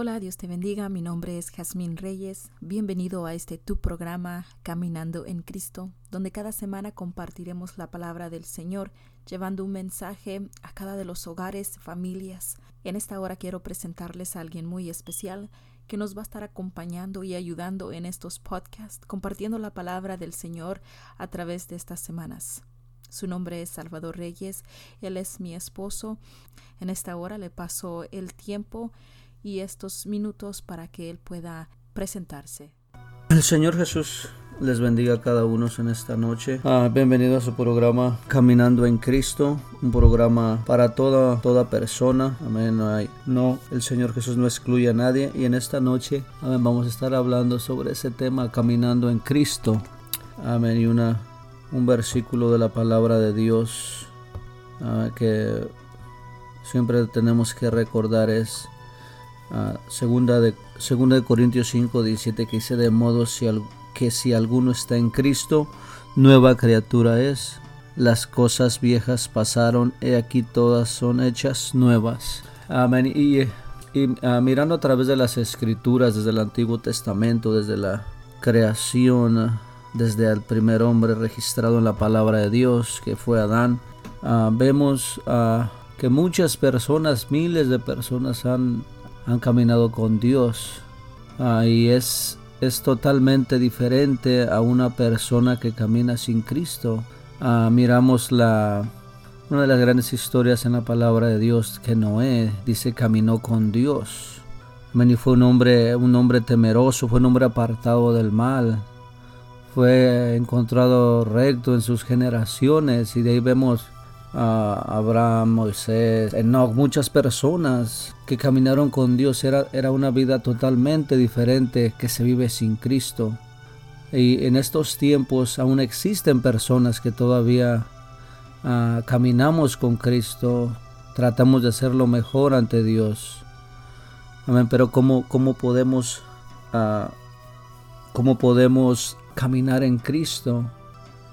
Hola, Dios te bendiga. Mi nombre es Jazmín Reyes. Bienvenido a este tu programa Caminando en Cristo, donde cada semana compartiremos la palabra del Señor, llevando un mensaje a cada de los hogares, familias. En esta hora quiero presentarles a alguien muy especial que nos va a estar acompañando y ayudando en estos podcasts, compartiendo la palabra del Señor a través de estas semanas. Su nombre es Salvador Reyes, él es mi esposo. En esta hora le paso el tiempo y estos minutos para que Él pueda presentarse. El Señor Jesús les bendiga a cada uno en esta noche. Ah, bienvenido a su programa Caminando en Cristo, un programa para toda, toda persona. Amén. No, hay, no, el Señor Jesús no excluye a nadie. Y en esta noche amén, vamos a estar hablando sobre ese tema, Caminando en Cristo. Amén. Y una, un versículo de la palabra de Dios ah, que siempre tenemos que recordar es segunda, de, segunda de Corintios 5, 17 que dice de modo si que si alguno está en Cristo, nueva criatura es. Las cosas viejas pasaron, y aquí todas son hechas nuevas. Amén. Y, ah, mirando a través de las escrituras, desde el Antiguo Testamento, desde la creación, desde el primer hombre registrado en la palabra de Dios, que fue Adán, ah, vemos ah, que muchas personas, miles de personas han han caminado con Dios. Ah, y es, es totalmente diferente a una persona que camina sin Cristo. Ah, miramos la, una de las grandes historias en la palabra de Dios que Noé dice caminó con Dios. Y fue un hombre, un hombre temeroso, fue un hombre apartado del mal. Fue encontrado recto en sus generaciones y de ahí vemos Abraham, Moisés, Enoch, muchas personas que caminaron con Dios. Era, era una vida totalmente diferente que se vive sin Cristo. Y en estos tiempos aún existen personas que todavía ah, caminamos con Cristo, tratamos de hacer lo mejor ante Dios. Amén. Pero ¿cómo, cómo podemos, uh, cómo podemos caminar en Cristo?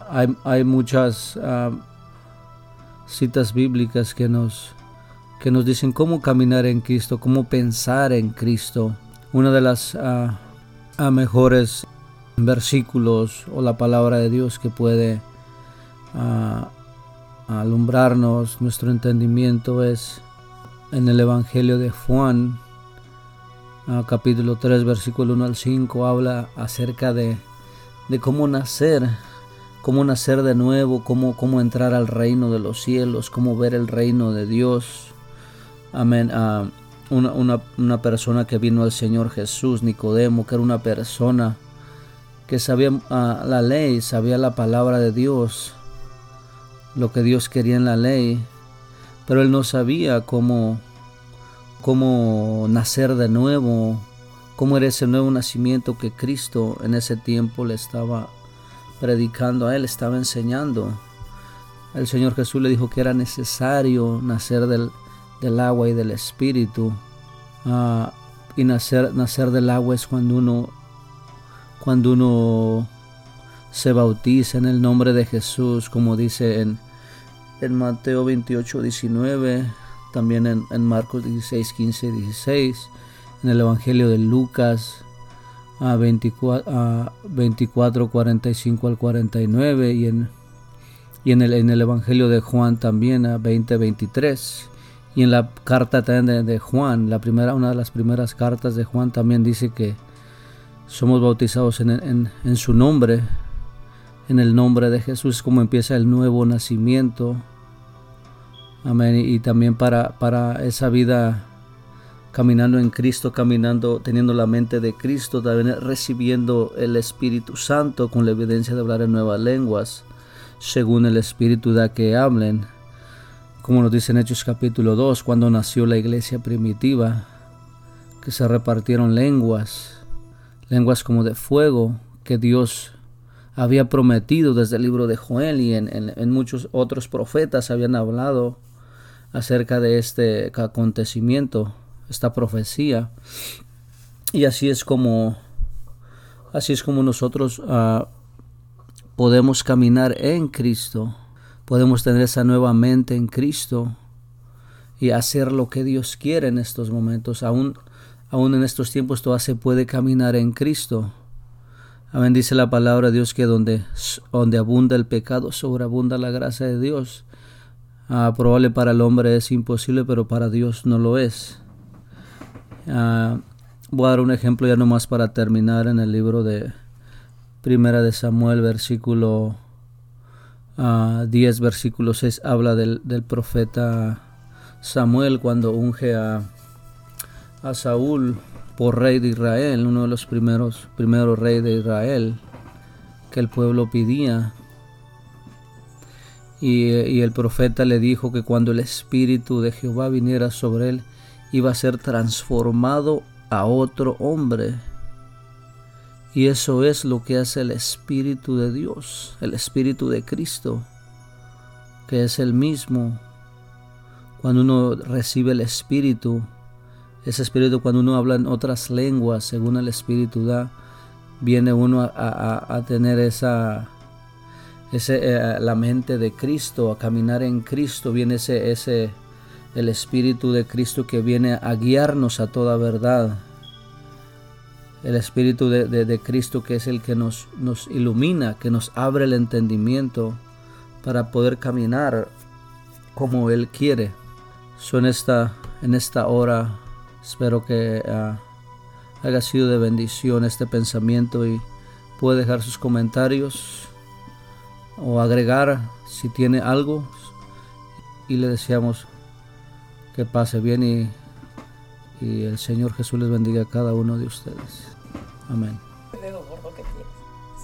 Hay, hay muchas... Ah, citas bíblicas que nos, que nos dicen cómo caminar en Cristo, cómo pensar en Cristo. Una de las ah, ah, mejores versículos o la palabra de Dios que puede ah, alumbrarnos nuestro entendimiento es en el Evangelio de Juan, capítulo 3, versículo 1 al 5, habla acerca de, de cómo nacer cómo nacer de nuevo, cómo, cómo entrar al reino de los cielos, cómo ver el reino de Dios. Amén. Ah, una, una, persona que vino al Señor Jesús, Nicodemo, que era una persona que sabía ah, la ley, sabía la palabra de Dios, lo que Dios quería en la ley, pero él no sabía cómo, cómo nacer de nuevo, cómo era ese nuevo nacimiento que Cristo en ese tiempo le estaba predicando a él, estaba enseñando. El Señor Jesús le dijo que era necesario nacer del, agua y del espíritu. Ah, y nacer, nacer del agua es cuando uno, cuando uno se bautiza en el nombre de Jesús, como dice en, en Mateo 28, 19, también en, en Marcos 16, 15, 16, en el Evangelio de Lucas a 24, a 24 45 al 49 y en, y en, el, en el Evangelio de Juan también a 20, 23. Y en la carta también de, Juan, la primera, una de las primeras cartas de Juan también dice que somos bautizados en, en, en su nombre, en el nombre de Jesús, como empieza el nuevo nacimiento. Amén. Y también para, para esa vida caminando en Cristo, caminando, teniendo la mente de Cristo, también recibiendo el Espíritu Santo con la evidencia de hablar en nuevas lenguas, según el Espíritu da que hablen. Como nos dice en Hechos capítulo 2, cuando nació la iglesia primitiva, que se repartieron lenguas, lenguas como de fuego, que Dios había prometido desde el libro de Joel y en, en muchos otros profetas habían hablado acerca de este acontecimiento esta profecía. Y así es como, así es como nosotros uh, podemos caminar en Cristo, podemos tener esa nueva mente en Cristo y hacer lo que Dios quiere en estos momentos. Aún, aún en estos tiempos todavía se puede caminar en Cristo. Amén, dice la palabra de Dios que donde, donde abunda el pecado, sobreabunda la gracia de Dios. Ah, probable para el hombre es imposible, pero para Dios no lo es. Ah, voy a dar un ejemplo ya nomás para terminar en el libro de Primera de Samuel, versículo 10, ah, versículo 6, habla del, del, profeta Samuel cuando unge a, a Saúl por rey de Israel, uno de los primeros, primeros reyes de Israel que el pueblo pedía. Y, y, el profeta le dijo que cuando el Espíritu de Jehová viniera sobre él, iba a ser transformado a otro hombre. Y eso es lo que hace el Espíritu de Dios, el Espíritu de Cristo, que es el mismo. Cuando uno recibe el Espíritu, ese espíritu cuando uno habla en otras lenguas, según el espíritu da, viene uno a, tener esa, ese, eh, la mente de Cristo, a caminar en Cristo, viene ese, ese, el espíritu de Cristo que viene a guiarnos a toda verdad. El espíritu de, de Cristo que es el que nos, nos ilumina, que nos abre el entendimiento para poder caminar como Él quiere. Son esta, en esta hora Espero que uh, haya sido de bendición este pensamiento y puede dejar sus comentarios o agregar si tiene algo y le deseamos que pase bien y, y el Señor Jesús les bendiga a cada uno de ustedes. Amén.